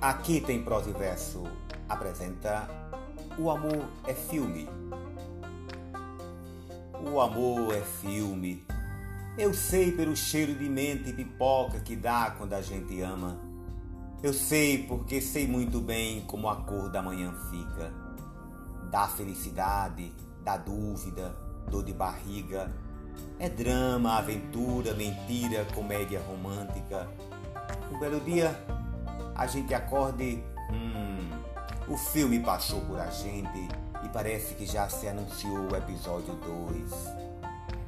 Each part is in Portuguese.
Aqui tem prosa e verso. Apresenta O Amor é Filme. O amor é filme. Eu sei pelo cheiro de mente e pipoca que dá quando a gente ama. Eu sei porque sei muito bem como a cor da manhã fica. Da felicidade, da dúvida, dor de barriga. É drama, aventura, mentira, comédia romântica. Um belo dia a gente acorde, hum, o filme passou por a gente e parece que já se anunciou o episódio 2.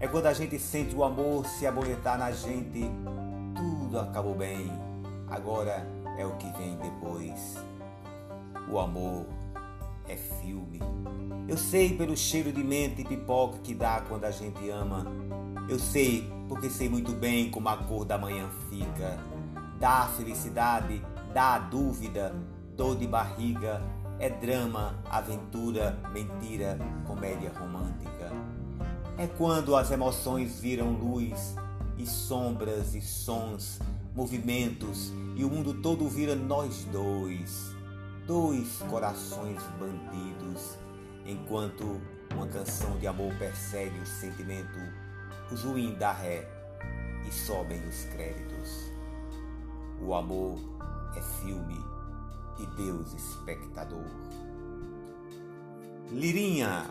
É quando a gente sente o amor se abonetar na gente, tudo acabou bem, agora é o que vem depois. O amor é filme. Eu sei pelo cheiro de mente e pipoca que dá quando a gente ama. Eu sei porque sei muito bem como a cor da manhã fica. Dá felicidade dá dúvida, dor de barriga, é drama, aventura, mentira, comédia romântica. É quando as emoções viram luz e sombras e sons, movimentos e o mundo todo vira nós dois, dois corações bandidos, enquanto uma canção de amor persegue o sentimento, o juim dá ré e sobem os créditos. O amor Deus espectador. Lirinha